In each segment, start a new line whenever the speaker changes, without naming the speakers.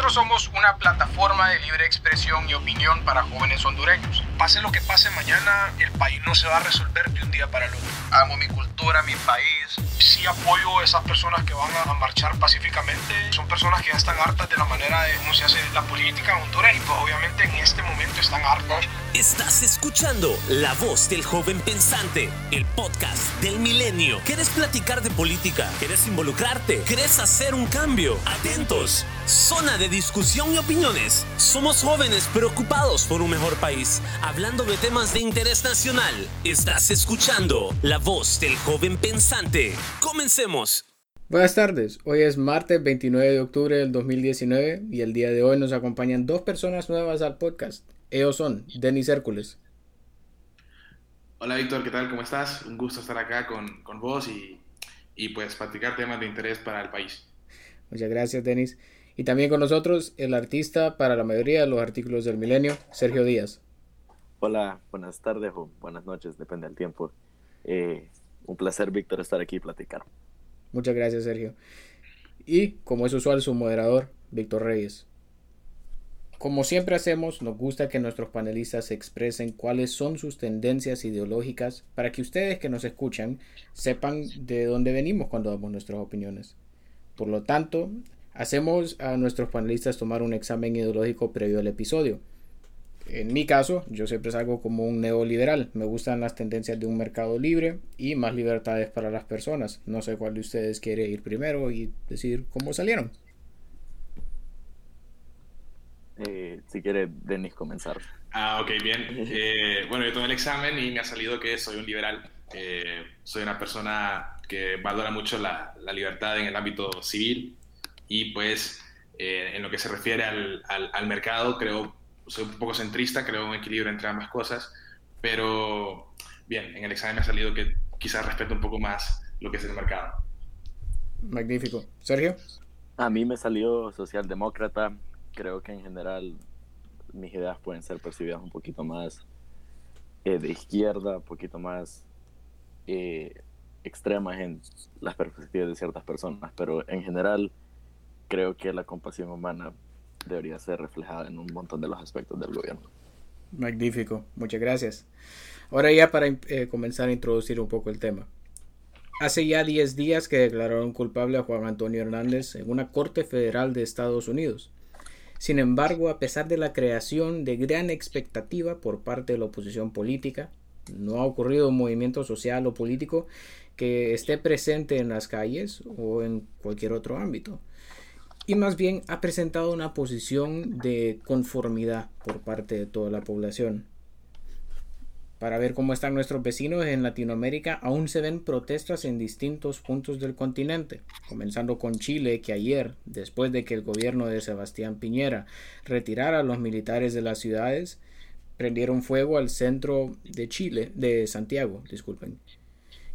Nosotros somos una plataforma de libre expresión y opinión para jóvenes hondureños.
Pase lo que pase mañana, el país no se va a resolver de un día para el otro.
Amo mi cultura, mi país.
Sí apoyo a esas personas que van a marchar pacíficamente. Son personas que ya están hartas de la manera de cómo se hace la política en Honduras y pues obviamente en este momento están hartas.
Estás escuchando La Voz del Joven Pensante, el podcast del milenio. ¿Quieres platicar de política? ¿Quieres involucrarte? ¿Quieres hacer un cambio? Atentos. Zona de discusión y opiniones. Somos jóvenes preocupados por un mejor país, hablando de temas de interés nacional. Estás escuchando La Voz del Joven Pensante. Comencemos.
Buenas tardes, hoy es martes 29 de octubre del 2019 y el día de hoy nos acompañan dos personas nuevas al podcast. Ellos son Denis Hércules.
Hola Víctor, ¿qué tal? ¿Cómo estás? Un gusto estar acá con, con vos y, y pues platicar temas de interés para el país.
Muchas gracias Denis. Y también con nosotros el artista para la mayoría de los artículos del milenio, Sergio Díaz.
Hola, buenas tardes o buenas noches, depende del tiempo. Eh, un placer, Víctor, estar aquí y platicar.
Muchas gracias, Sergio. Y, como es usual, su moderador, Víctor Reyes. Como siempre hacemos, nos gusta que nuestros panelistas expresen cuáles son sus tendencias ideológicas para que ustedes que nos escuchan sepan de dónde venimos cuando damos nuestras opiniones. Por lo tanto, hacemos a nuestros panelistas tomar un examen ideológico previo al episodio. En mi caso, yo siempre salgo como un neoliberal. Me gustan las tendencias de un mercado libre y más libertades para las personas. No sé cuál de ustedes quiere ir primero y decir cómo salieron.
Eh, si quiere, Denis comenzar.
Ah, ok, bien. Eh, bueno, yo tomé el examen y me ha salido que soy un liberal. Eh, soy una persona que valora mucho la, la, libertad en el ámbito civil y pues en lo que se refiere al, al, al mercado, creo soy un poco centrista, creo un equilibrio entre ambas cosas, pero bien, en el examen me ha salido que quizás respeto un poco más lo que es el mercado.
Magnífico. Sergio.
A mí me salió socialdemócrata. Creo que en general mis ideas pueden ser percibidas un poquito más eh, de izquierda, un poquito más eh, extremas en las perspectivas de ciertas personas, pero en general creo que la compasión humana debería ser reflejada en un montón de los aspectos del gobierno.
Magnífico, muchas gracias. Ahora ya para eh, comenzar a introducir un poco el tema. Hace ya 10 días que declararon culpable a Juan Antonio Hernández en una corte federal de Estados Unidos. Sin embargo, a pesar de la creación de gran expectativa por parte de la oposición política, no ha ocurrido un movimiento social o político que esté presente en las calles o en cualquier otro ámbito y más bien ha presentado una posición de conformidad por parte de toda la población. Para ver cómo están nuestros vecinos en Latinoamérica, aún se ven protestas en distintos puntos del continente, comenzando con Chile, que ayer, después de que el gobierno de Sebastián Piñera retirara a los militares de las ciudades, prendieron fuego al centro de Chile, de Santiago, disculpen.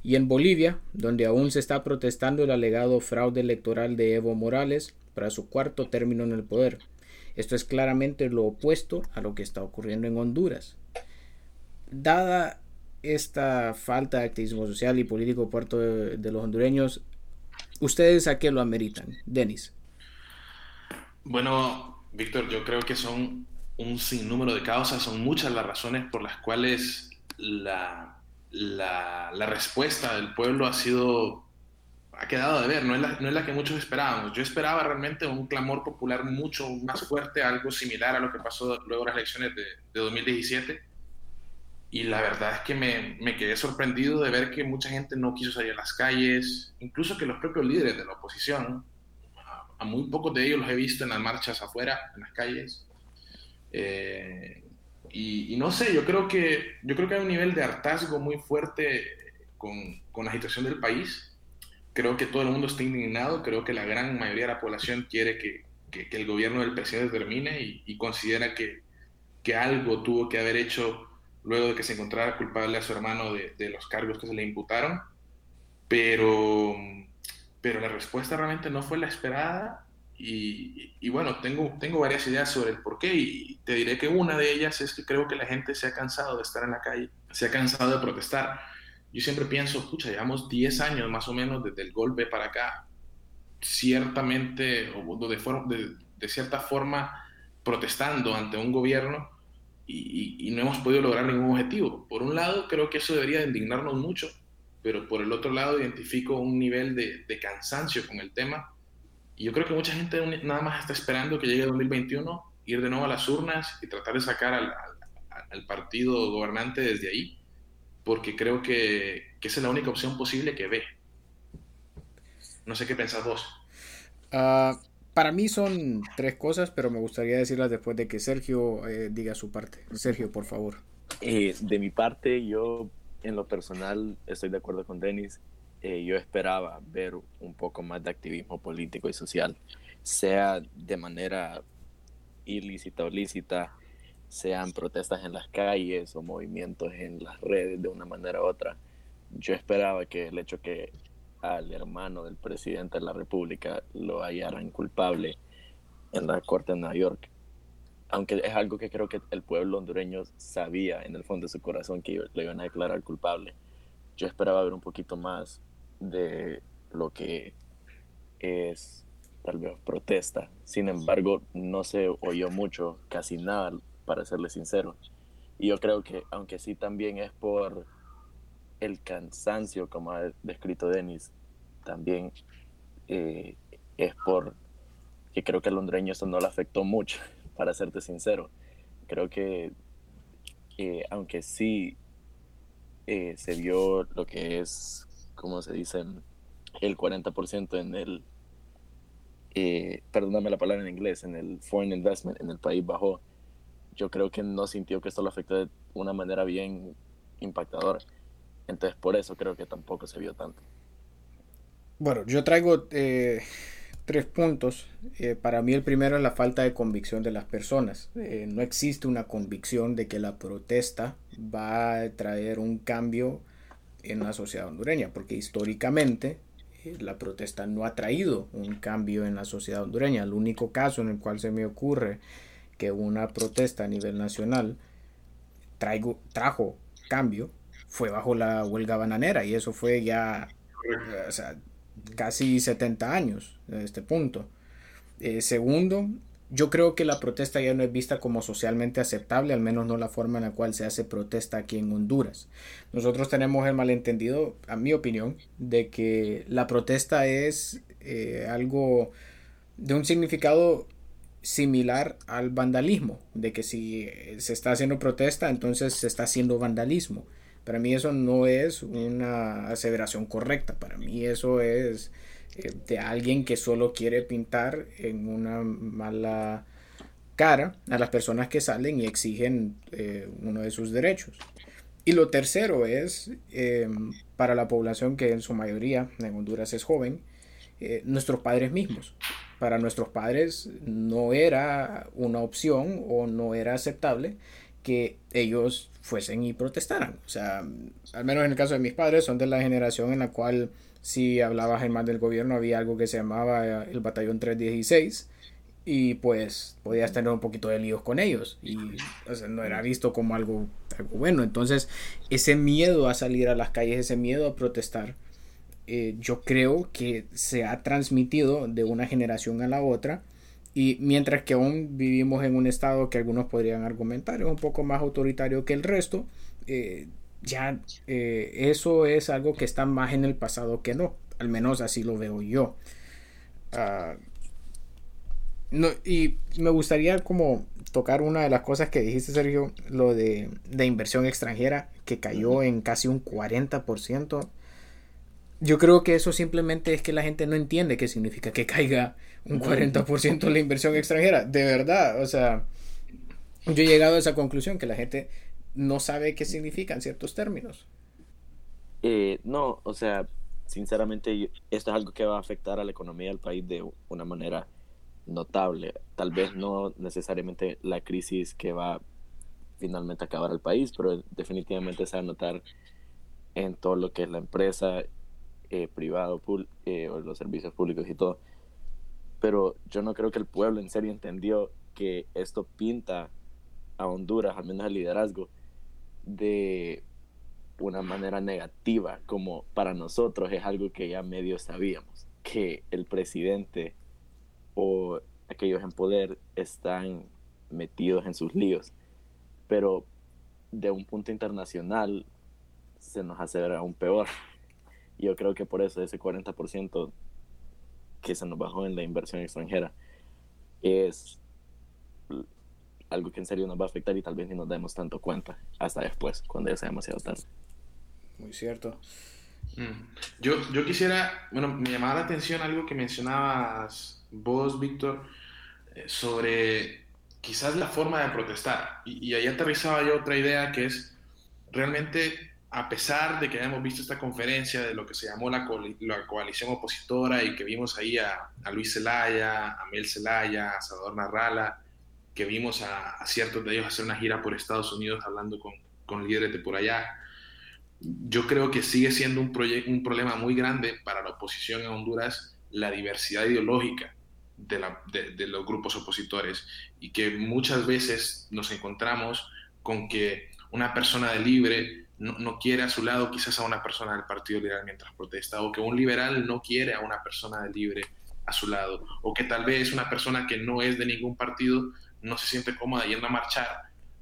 Y en Bolivia, donde aún se está protestando el alegado fraude electoral de Evo Morales, para su cuarto término en el poder. Esto es claramente lo opuesto a lo que está ocurriendo en Honduras. Dada esta falta de activismo social y político por parte de, de los hondureños, ¿ustedes a qué lo ameritan? Denis.
Bueno, Víctor, yo creo que son un sinnúmero de causas, son muchas las razones por las cuales la, la, respuesta del pueblo ha sido ha quedado de ver, no es, la, no es la que muchos esperábamos. Yo esperaba realmente un clamor popular mucho más fuerte, algo similar a lo que pasó luego de las elecciones de, de 2017. Y la verdad es que me, me, quedé sorprendido de ver que mucha gente no quiso salir a las calles, incluso que los propios líderes de la oposición, a, muy pocos de ellos los he visto en las marchas afuera, en las calles. Eh, y, y, no sé, yo creo, que, yo creo que hay un nivel de hartazgo muy fuerte con, con la situación del país creo que todo el mundo está indignado, creo que la gran mayoría de la población quiere que, que, que el gobierno del presidente termine y, y considera que, que, algo tuvo que haber hecho luego de que se encontrara culpable a su hermano de, los cargos que se le imputaron, pero, pero la respuesta realmente no fue la esperada y, bueno, tengo, tengo varias ideas sobre el por qué y te diré que una de ellas es que creo que la gente se ha cansado de estar en la calle, se ha cansado de protestar yo siempre pienso, pucha, llevamos 10 años más o menos desde el golpe para acá. Ciertamente, o de cierta forma protestando ante un gobierno y, no hemos podido lograr ningún objetivo. Por un lado, creo que eso debería indignarnos mucho, pero por el otro lado identifico un nivel de, de cansancio con el tema. Y yo creo que mucha gente nada más está esperando que llegue 2021, ir de nuevo a las urnas y tratar de sacar al, al, partido gobernante desde ahí, porque creo que, que, esa es la única opción posible que ve. No sé qué pensás vos.
Uh, para mí son tres cosas, pero me gustaría decirlas después de que Sergio eh, diga su parte. Sergio, por favor.
Eh, de mi parte, yo en lo personal estoy de acuerdo con Denis. Eh, yo esperaba ver un poco más de activismo político y social, sea de manera ilícita o lícita, sean protestas en las calles o movimientos en las redes de una manera u otra. Yo esperaba que el hecho que al hermano del presidente de la República lo hallaran culpable en la Corte de Nueva York. Aunque es algo que creo que el pueblo hondureño sabía en el fondo de su corazón que lo iban a declarar culpable. Yo esperaba ver un poquito más de lo que es tal vez protesta. Sin embargo, no se oyó mucho, casi nada, para serle sincero. Y yo creo que, aunque sí también es por el cansancio, como ha descrito Denis, también eh, es por que creo que al hondureño eso no le afectó mucho, para serte sincero. Creo que, eh, aunque sí eh, se vio lo que es, como se dice, el 40% en el, perdóname la palabra en inglés, en el foreign investment, en el país bajó, yo creo que no sintió que esto lo afectó de una manera bien impactadora. Entonces por eso creo que tampoco se vio tanto.
Bueno, yo traigo eh, tres puntos. Eh, para mí el primero es la falta de convicción de las personas. Eh, no existe una convicción de que la protesta va a traer un cambio en la sociedad hondureña, porque históricamente la protesta no ha traído un cambio en la sociedad hondureña. El único caso en el cual se me ocurre que una protesta a nivel nacional traigo, trajo cambio fue bajo la huelga bananera y eso fue ya casi 70 años a este punto. Eh, segundo, yo creo que la protesta ya no es vista como socialmente aceptable, al menos no la forma en la cual se hace protesta aquí en Honduras. Nosotros tenemos el malentendido, a mi opinión, de que la protesta es eh, algo de un significado similar al vandalismo, de que si se está haciendo protesta, entonces se está haciendo vandalismo. Para mí eso no es una aseveración correcta. Para mí eso es eh, de alguien que solo quiere pintar en una mala cara a las personas que salen y exigen eh, uno de sus derechos. Y lo tercero es, em, para la población que en su mayoría en Honduras es joven, eh, nuestros padres mismos. Para nuestros padres no era una opción o no era aceptable que ellos fuesen y protestaran. O sea, al menos en el caso de mis padres, son de la generación en la cual si hablabas en más del gobierno había algo que se llamaba eh, el batallón 316 y pues podías tener un poquito de líos con ellos y no era visto como algo, algo bueno. Entonces, ese miedo a salir a las calles, ese miedo a protestar, eh, yo creo que se ha transmitido de una generación a la otra y mientras que aún vivimos en un estado que algunos podrían argumentar es un poco más autoritario que el resto, eh, ya eh, eso es algo que está más en el pasado que no. Al menos así lo veo yo. Ah, no, y me gustaría como tocar una de las cosas que dijiste, Sergio, lo de, de inversión extranjera, que cayó en casi un 40%. Yo creo que eso simplemente es que la gente no entiende qué significa que caiga un 40% de la inversión extranjera. De verdad, o sea, yo he llegado a esa conclusión que la gente no sabe qué significan ciertos términos.
Eh, no, o sea, sinceramente esto es algo que va a afectar a la economía del país de una manera notable. Tal vez no necesariamente la crisis que va finalmente a acabar el país, pero definitivamente se va a notar en todo lo que es la empresa eh, privado, eh, o los servicios públicos y todo. Pero yo no creo que el pueblo en serio entendió que esto pinta a Honduras, al menos el liderazgo, de una manera negativa, como para nosotros es algo que ya medio sabíamos, que el presidente o aquellos en poder están metidos en sus líos. Pero de un punto internacional se nos hace aún peor. Yo creo que por eso ese 40% que se nos bajó en la inversión extranjera es algo que en serio nos va a afectar y tal vez ni nos demos tanto cuenta hasta después, cuando ya sea demasiado tarde.
Muy cierto.
Mm. Yo, yo quisiera, bueno, me llamaba la atención algo que mencionabas vos, Víctor, eh, sobre quizás la forma de protestar. Y, y ahí aterrizaba yo otra idea que es realmente, a pesar de que hayamos visto esta conferencia de lo que se llamó la, coalición opositora y que vimos ahí a, Luis Zelaya, a Mel Zelaya, a Salvador Narrala, que vimos a, a, ciertos de ellos hacer una gira por Estados Unidos hablando con, con líderes de por allá, yo creo que sigue siendo un, un problema muy grande para la oposición en Honduras la diversidad ideológica de, los grupos opositores y que muchas veces nos encontramos con que una persona de libre no, quiere a su lado quizás a una persona del Partido Liberal mientras protesta o que un liberal no quiere a una persona de libre a su lado o que tal vez una persona que no es de ningún partido no se siente cómoda yendo a marchar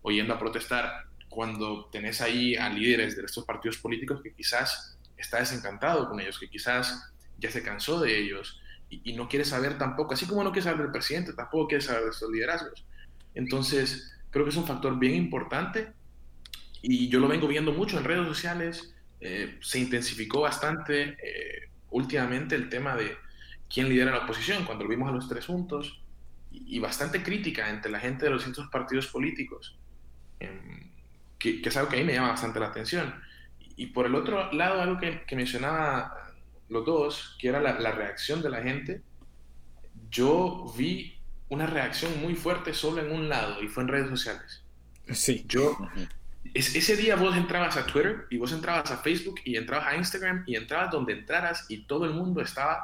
o yendo a protestar cuando tenés ahí a líderes de estos partidos políticos que quizás está desencantado con ellos, que quizás ya se cansó de ellos y, y, no quiere saber tampoco, así como no quiere saber del presidente, tampoco quiere saber de estos liderazgos. Entonces, creo que es un factor bien importante y yo lo vengo viendo mucho en redes sociales, eh, se intensificó bastante eh, últimamente el tema de quién lidera la oposición, cuando lo vimos a los tres juntos, y, y bastante crítica entre la gente de los distintos partidos políticos. Eh, que, que, es algo que a mí me llama bastante la atención. Y por el otro lado, algo que, que mencionaba los dos, que era la, la, reacción de la gente, yo vi una reacción muy fuerte solo en un lado y fue en redes sociales.
Sí.
Yo, es, ese día vos entrabas a Twitter y vos entrabas a Facebook y entrabas a Instagram y entrabas donde entraras y todo el mundo estaba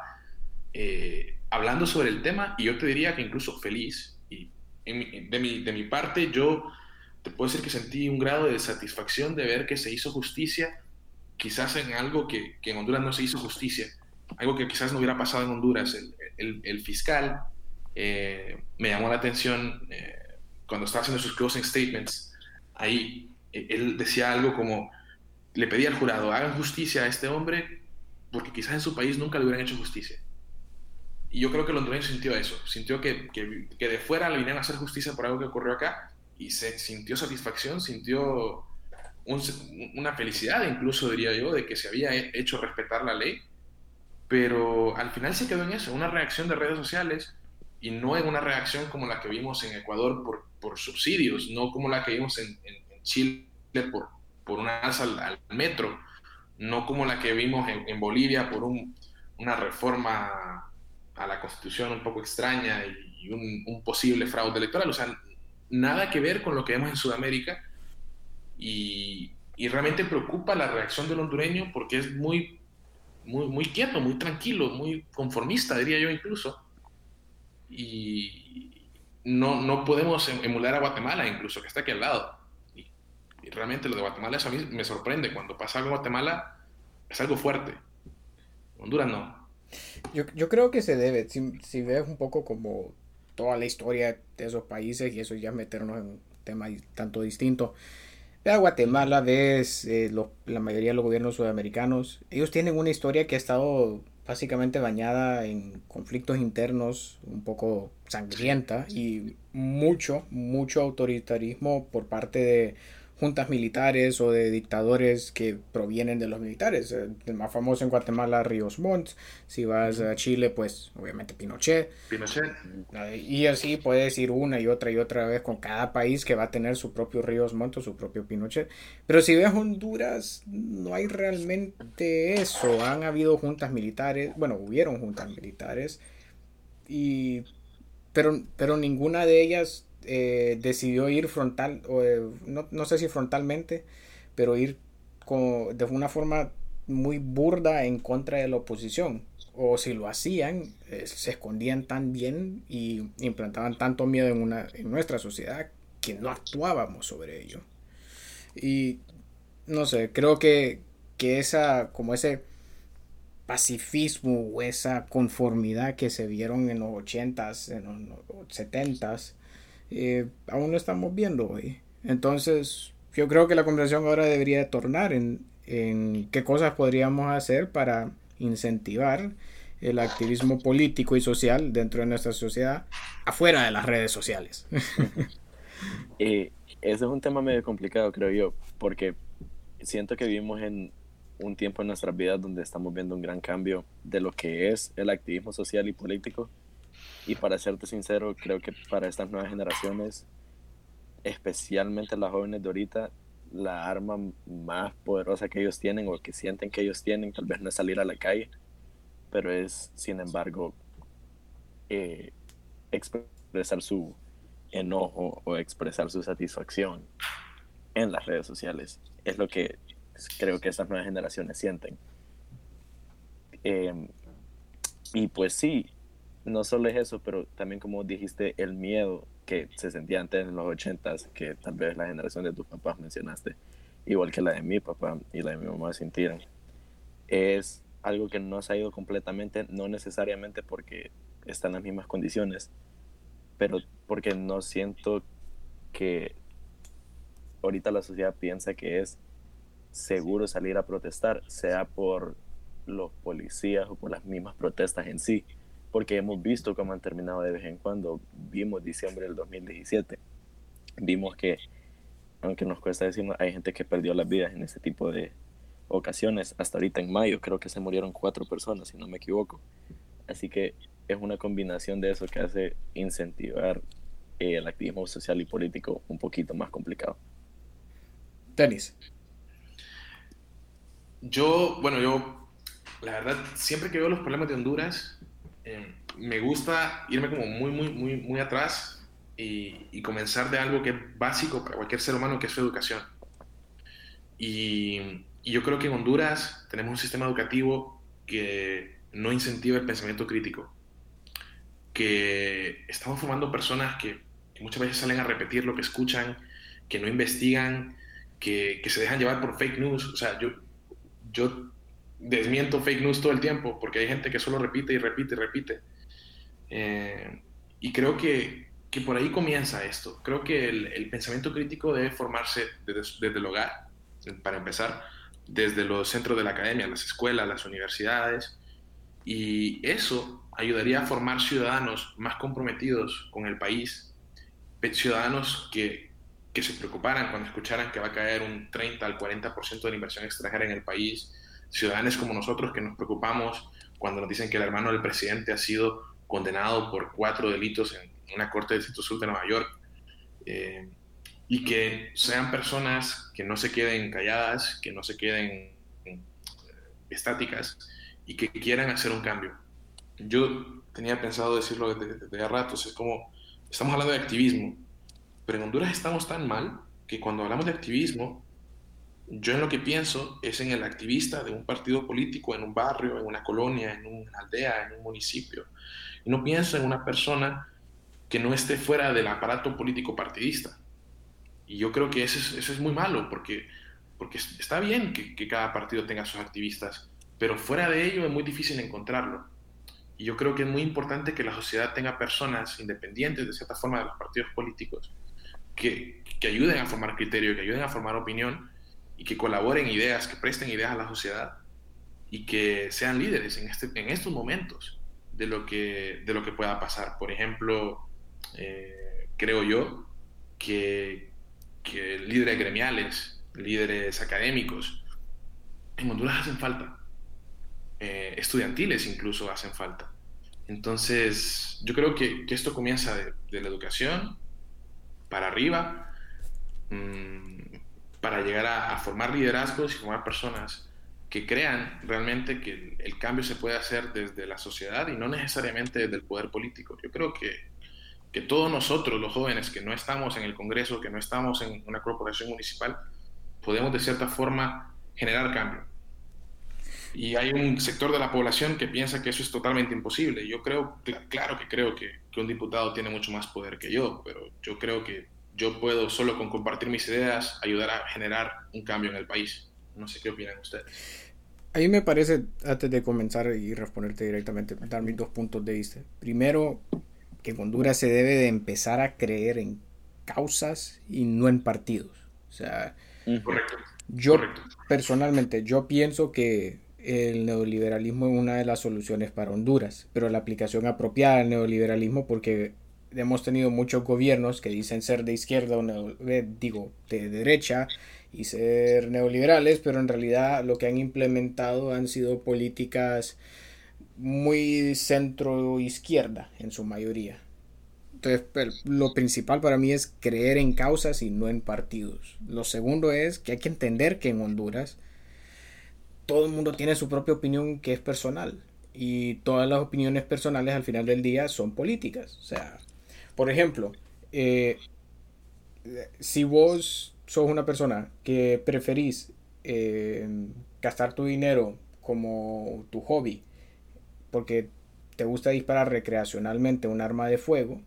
eh, hablando sobre el tema y yo te diría que incluso feliz. Y de, mi, de mi parte, yo te puedo decir que sentí un grado de satisfacción de ver que se hizo justicia, quizás en algo que, que en Honduras no se hizo justicia, algo que quizás no hubiera pasado en Honduras. El, el, fiscal eh, me llamó la atención eh, cuando estaba haciendo sus closing statements. Ahí él decía algo como, le pedía al jurado, hagan justicia a este hombre porque quizás en su país nunca le hubieran hecho justicia. Y yo creo que el hondureño sintió eso, sintió que, que, de fuera le vinieron a hacer justicia por algo que ocurrió acá y se sintió satisfacción, sintió un, una felicidad incluso, diría yo, de que se había hecho respetar la ley, pero al final se quedó en eso, una reacción de redes sociales y no en una reacción como la que vimos en Ecuador por, por subsidios, no como la que vimos en, Chile por, por una alza al, metro, no como la que vimos en, Bolivia por un, una reforma a la constitución un poco extraña y, y un, un posible fraude electoral, o sea, nada que ver con lo que vemos en Sudamérica y, y, realmente preocupa la reacción del hondureño porque es muy, muy, muy quieto, muy tranquilo, muy conformista, diría yo incluso. Y no, no podemos em, emular a Guatemala incluso, que está aquí al lado. Y, realmente lo de Guatemala eso a mí me sorprende. Cuando pasa algo en Guatemala es algo fuerte. Honduras no.
Yo, yo creo que se debe, si, si ves un poco como toda la historia de esos países y eso ya meternos en un tema tanto distinto. A Guatemala ves eh, lo, la mayoría de los gobiernos sudamericanos, ellos tienen una historia que ha estado básicamente bañada en conflictos internos un poco sangrienta y mucho, mucho autoritarismo por parte de juntas militares o de dictadores que provienen de los militares. El más famoso en Guatemala, Ríos Montt. Si vas a Chile, pues obviamente Pinochet.
Pinochet.
Y así puedes ir una y otra y otra vez con cada país que va a tener su propio Ríos Montt o su propio Pinochet. Pero si ves Honduras, no hay realmente eso. Han habido juntas militares, bueno, hubieron juntas militares. Y, pero, pero ninguna de ellas eh, decidió ir frontal, o, eh, no, no, sé si frontalmente, pero ir con, de una forma muy burda en contra de la oposición. O si lo hacían, eh, se escondían tan bien y implantaban tanto miedo en, una, en nuestra sociedad que no actuábamos sobre ello. Y no sé, creo que, que esa, como ese pacifismo o esa conformidad que se vieron en los 80s, en los 70s, eh, aún no estamos viendo hoy. Entonces, yo creo que la conversación ahora debería tornar en, en qué cosas podríamos hacer para incentivar el activismo político y social dentro de nuestra sociedad afuera de las redes sociales.
ese es un tema medio complicado, creo yo, porque siento que vivimos en un tiempo en nuestras vidas donde estamos viendo un gran cambio de lo que es el activismo social y político. Y para serte sincero, creo que para estas nuevas generaciones, especialmente las jóvenes de ahorita, la arma más poderosa que ellos tienen o que sienten que ellos tienen, tal vez no es salir a la calle, pero es, sin embargo, eh, expresar su enojo o expresar su satisfacción en las redes sociales. Es lo que creo que estas nuevas generaciones sienten. Em, y pues sí, no solo es eso, pero también como dijiste, el miedo que se sentía antes en los ochentas, que tal vez la generación de tus papás mencionaste, igual que la de mi papá y la de mi mamá sintieron, es algo que no se ha ido completamente, no necesariamente porque están las mismas condiciones, pero porque no siento que ahorita la sociedad piensa que es seguro salir a protestar, sea por los policías o por las mismas protestas en sí, porque hemos visto cómo han terminado de vez en cuando. Vimos diciembre del 2017, vimos que, aunque nos cuesta decirlo, hay gente que perdió las vidas en ese tipo de ocasiones. Hasta ahorita en mayo creo que se murieron cuatro personas, si no me equivoco. Así que es una combinación de eso que hace incentivar el activismo social y político un poquito más complicado.
Tenis.
Yo, bueno, yo, la verdad, siempre que veo los problemas de Honduras, eh, me gusta irme como muy, muy, muy, muy atrás y, comenzar de algo que es básico para cualquier ser humano, que es su educación. Y, yo creo que en Honduras tenemos un sistema educativo que no incentiva el pensamiento crítico, que estamos formando personas que, muchas veces salen a repetir lo que escuchan, que no investigan, que, se dejan llevar por fake news. O sea, yo desmiento fake news todo el tiempo porque hay gente que solo repite y repite y repite. Eh, y creo que, que, por ahí comienza esto. Creo que el, el pensamiento crítico debe formarse desde, desde, el hogar, para empezar, desde los centros de la academia, las escuelas, las universidades. Y eso ayudaría a formar ciudadanos más comprometidos con el país, ciudadanos que, que se preocuparan cuando escucharan que va a caer un 30 al 40% de la inversión extranjera en el país, ciudadanos como nosotros que nos preocupamos cuando nos dicen que el hermano del presidente ha sido condenado por cuatro delitos en una corte del Distrito Sur de Nueva York, eh, y que sean personas que no se queden calladas, que no se queden eh, estáticas y que quieran hacer un cambio. Yo tenía pensado decirlo desde, desde ratos, es como, estamos hablando de activismo, pero en Honduras estamos tan mal que cuando hablamos de activismo, yo en lo que pienso es en el activista de un partido político, en un barrio, en una colonia, en una aldea, en un municipio. Y no pienso en una persona que no esté fuera del aparato político partidista. Y yo creo que eso es, eso es muy malo, porque, porque está bien que, que cada partido tenga sus activistas, pero fuera de ello es muy difícil encontrarlo. Y yo creo que es muy importante que la sociedad tenga personas independientes de cierta forma de los partidos políticos que, que, ayuden a formar criterio, que ayuden a formar opinión y que colaboren ideas, que presten ideas a la sociedad y que sean líderes en, este, en estos momentos de lo, que, de lo que pueda pasar. Por ejemplo, eh, creo yo que, que líderes gremiales, líderes académicos, en Honduras hacen falta. Eh, estudiantiles incluso hacen falta. Entonces, yo creo que, que esto comienza de, de, la educación para arriba, mmm, para llegar a, formar liderazgos y formar personas que crean realmente que el, el, cambio se puede hacer desde la sociedad y no necesariamente desde el poder político. Yo creo que, que todos nosotros, los jóvenes que no estamos en el Congreso, que no estamos en una corporación municipal, podemos de cierta forma generar cambio y hay un sector de la población que piensa que eso es totalmente imposible. Yo creo, claro que creo que, que, un diputado tiene mucho más poder que yo, pero yo creo que yo puedo solo con compartir mis ideas ayudar a generar un cambio en el país. No sé qué opinan ustedes.
A mí me parece, antes de comenzar y responderte directamente, dar mis dos puntos de vista. Primero, que en Honduras se debe de empezar a creer en causas y no en partidos. O sea,
Correcto.
yo
Correcto.
personalmente, yo pienso que el neoliberalismo es una de las soluciones para Honduras, pero la aplicación apropiada del neoliberalismo porque hemos tenido muchos gobiernos que dicen ser de izquierda o neo- eh, digo de derecha y ser neoliberales, pero en realidad lo que han implementado han sido políticas muy centro izquierda en su mayoría. Entonces, lo principal para mí es creer en causas y no en partidos. Lo segundo es que hay que entender que en Honduras todo el mundo tiene su propia opinión que es personal. Y todas las opiniones personales al final del día son políticas. O sea, por ejemplo, eh, si vos sos una persona que preferís eh, gastar tu dinero como tu hobby porque te gusta disparar recreacionalmente un arma de fuego,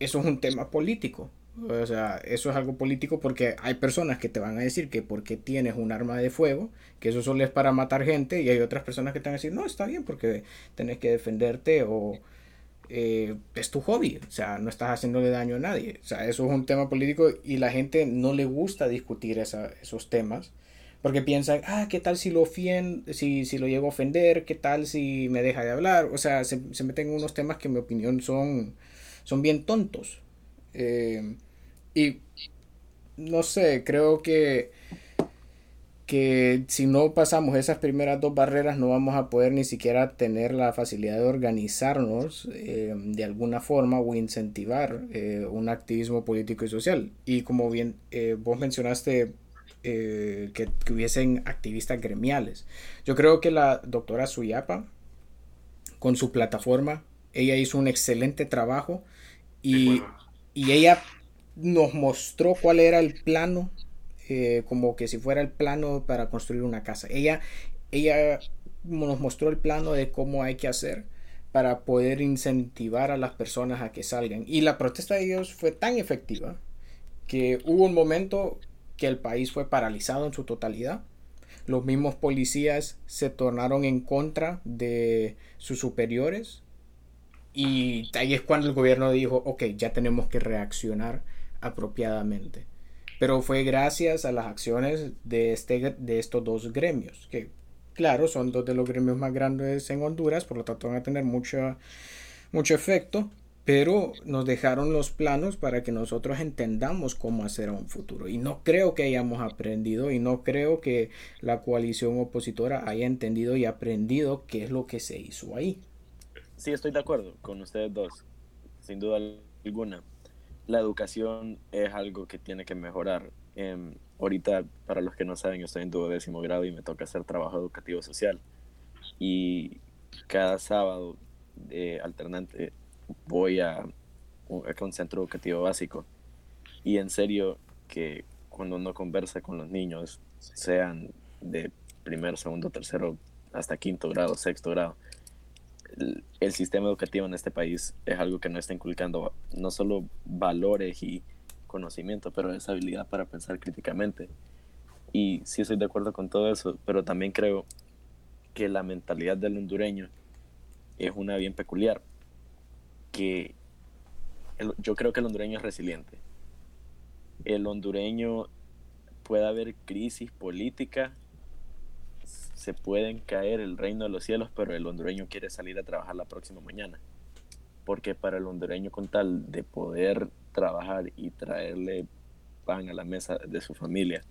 eso es un tema político. O sea, eso es algo político porque hay personas que te van a decir que porque tienes un arma de fuego, que eso solo es para matar gente, y hay otras personas que te van a decir, no, está bien porque tenés que defenderte o eh, es tu hobby, o sea, no estás haciéndole daño a nadie. O sea, eso es un tema político y la gente no le gusta discutir esos temas porque piensan, ah, ¿qué tal si lo ofien, si, si lo llego a ofender? ¿Qué tal si me deja de hablar? O sea, se, se meten en unos temas que en mi opinión son, son bien tontos. Eh, y no sé, creo que, que si no pasamos esas primeras dos barreras no vamos a poder ni siquiera tener la facilidad de organizarnos eh, de alguna forma o incentivar eh, un activismo político y social. Y como bien eh, vos mencionaste que, que hubiesen activistas gremiales. Yo creo que la doctora Suyapa, con su plataforma, ella hizo un excelente trabajo y, y ella nos mostró cuál era el plano, eh, como que si fuera el plano para construir una casa. Ella, ella nos mostró el plano de cómo hay que hacer para poder incentivar a las personas a que salgan. Y la protesta de ellos fue tan efectiva que hubo un momento que el país fue paralizado en su totalidad. Los mismos policías se tornaron en contra de sus superiores y ahí es cuando el gobierno dijo, ok, ya tenemos que reaccionar apropiadamente. Pero fue gracias a las acciones de, este, de estos dos gremios, que claro, son dos de los gremios más grandes en Honduras, por lo tanto van a tener mucho, mucho efecto, pero nos dejaron los planos para que nosotros entendamos cómo hacer a un futuro. Y no creo que hayamos aprendido y no creo que la coalición opositora haya entendido y aprendido qué es lo que se hizo ahí.
Sí, estoy de acuerdo con ustedes dos, sin duda alguna. La educación es algo que tiene que mejorar. Em, ahorita, para los que no saben, yo estoy en duodécimo grado y me toca hacer trabajo educativo social. Y cada sábado eh, alternante voy a a un centro educativo básico. Y en serio que cuando uno conversa con los niños, sean de primer, segundo, tercero, hasta quinto grado, sexto grado, el, sistema educativo en este país es algo que no está inculcando no solo valores y conocimiento, pero esa habilidad para pensar críticamente. Y sí estoy de acuerdo con todo eso, pero también creo que la mentalidad del hondureño es una bien peculiar, que yo creo que el hondureño es resiliente. El hondureño puede haber crisis política, se pueden caer el reino de los cielos, pero el hondureño quiere salir a trabajar la próxima mañana. Porque para el hondureño con tal de poder trabajar y traerle pan a la mesa de su familia,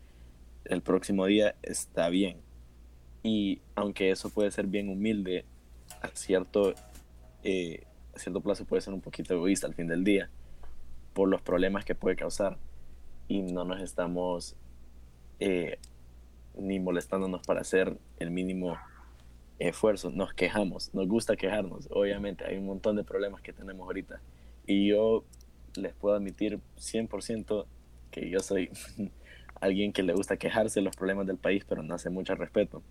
el próximo día está bien. Y aunque eso puede ser bien humilde, a cierto, eh, a cierto plazo puede ser un poquito egoísta al fin del día, por los problemas que puede causar. Y no nos estamos eh, ni molestándonos para hacer el mínimo esfuerzo. Nos quejamos, nos gusta quejarnos. Obviamente, hay un montón de problemas que tenemos ahorita. Y yo les puedo admitir 100% que yo soy alguien que le gusta quejarse de los problemas del país, pero no hace mucho respeto.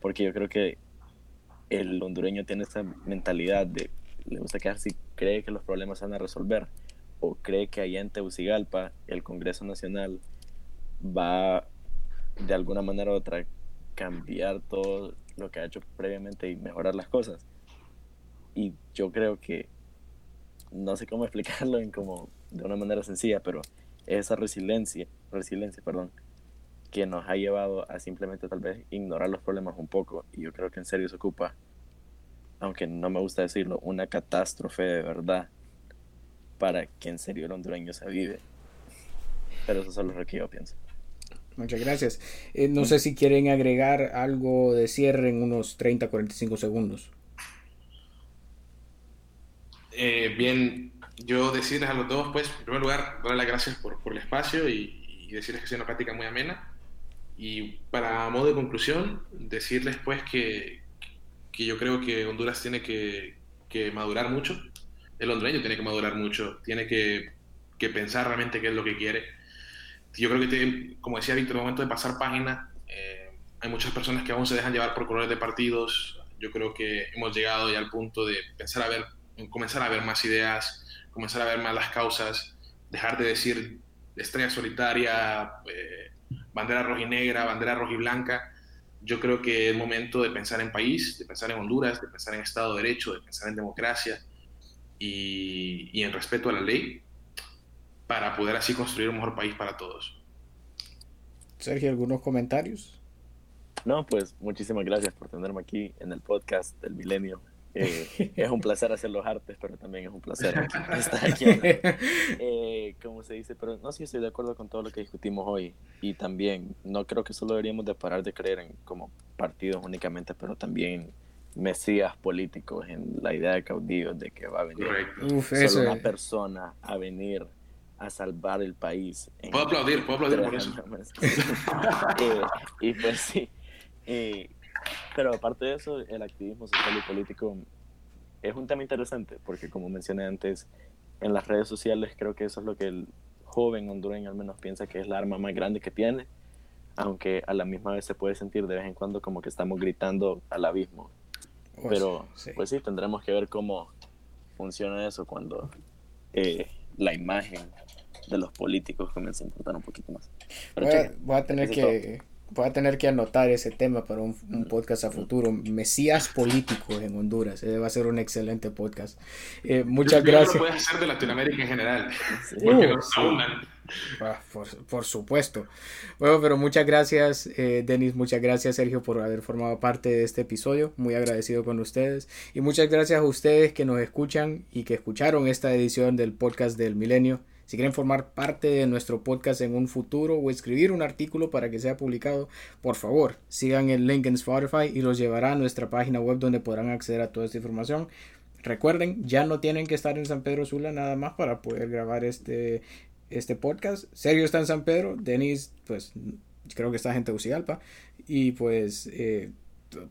Porque yo creo que el hondureño tiene esa mentalidad de le gusta quejarse y cree que los problemas se van a resolver. O cree que allá en Tegucigalpa el Congreso Nacional va de alguna manera u otra cambiar todo lo que ha hecho previamente y mejorar las cosas. Y yo creo que, no sé cómo explicarlo en como de una manera sencilla, pero esa resiliencia, resiliencia, perdón, que nos ha llevado a simplemente tal vez ignorar los problemas un poco. Y yo creo que en serio se ocupa, aunque no me gusta decirlo, una catástrofe de verdad para que en serio el hondureño se vive. Pero eso es lo que yo pienso.
Muchas gracias. Eh, no sé si quieren agregar algo de cierre en unos 30, 45 segundos.
Eh, bien, yo decirles a los dos, pues, en primer lugar, darles las gracias por, por el espacio y, y, decirles que ha sido una práctica muy amena. Y para modo de conclusión, decirles, pues, que, que yo creo que Honduras tiene que, que, madurar mucho. El hondureño tiene que madurar mucho, tiene que, que pensar realmente qué es lo que quiere. Yo creo que, como decía Víctor, el momento de pasar página, eh, hay muchas personas que aún se dejan llevar por colores de partidos. Yo creo que hemos llegado ya al punto de pensar a ver, comenzar a ver más ideas, comenzar a ver más las causas, dejar de decir estrella solitaria, eh, bandera rojinegra, bandera rojiblanca. Yo creo que es momento de pensar en país, de pensar en Honduras, de pensar en Estado de Derecho, de pensar en democracia y, y en respeto a la ley para poder así construir un mejor país para todos.
Sergio, ¿algunos comentarios?
No, pues muchísimas gracias por tenerme aquí en el podcast del Milenio. Eh, es un placer hacer los artes, pero también es un placer estar aquí. Eh, como se dice, pero no, sí estoy de acuerdo con todo lo que discutimos hoy. Y también, no creo que solo deberíamos de parar de creer en como partidos únicamente, pero también mesías políticos, en la idea de caudillos, de que va a venir
Uf,
solo una persona a venir a salvar el país.
Puedo aplaudir, puedo aplaudir por eso.
Eh, y pues sí. eh, pero aparte de eso, el activismo social y político es un tema interesante, porque como mencioné antes, en las redes sociales creo que eso es lo que el joven hondureño al menos piensa que es la arma más grande que tiene, aunque a la misma vez se puede sentir de vez en cuando como que estamos gritando al abismo.
Oh,
Pero
sí, sí.
pues sí, tendremos que ver cómo funciona eso cuando eh, la imagen de los políticos comienza a importar un poquito más. Pero
voy, a, voy a tener que voy a tener que anotar ese tema para un, un podcast a futuro. Mesías políticos en Honduras. Ese va a ser un excelente podcast. Eh, muchas
Yo
gracias.
Lo puedes hacer de Latinoamérica en general,
Sí.
porque
Uh,
nos
sí.
abundan.
Ah, por, supuesto. Bueno, pero muchas gracias, eh, Denis. Muchas gracias, Sergio, por haber formado parte de este episodio. Muy agradecido con ustedes. Y muchas gracias a ustedes que nos escuchan y que escucharon esta edición del podcast del Milenio. Si quieren formar parte de nuestro podcast en un futuro o escribir un artículo para que sea publicado, por favor, sigan el link en Spotify y los llevará a nuestra página web donde podrán acceder a toda esta información. Recuerden, ya no tienen que estar en San Pedro Sula nada más para poder grabar este, este podcast. Sergio está en San Pedro, Denis, pues creo que está en Tegucigalpa. Y pues eh,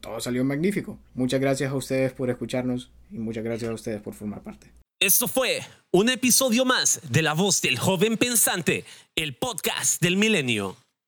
todo salió magnífico. Muchas gracias a ustedes por escucharnos y muchas gracias a ustedes por formar parte.
Esto fue un episodio más de La Voz del Joven Pensante, el podcast del Milenio.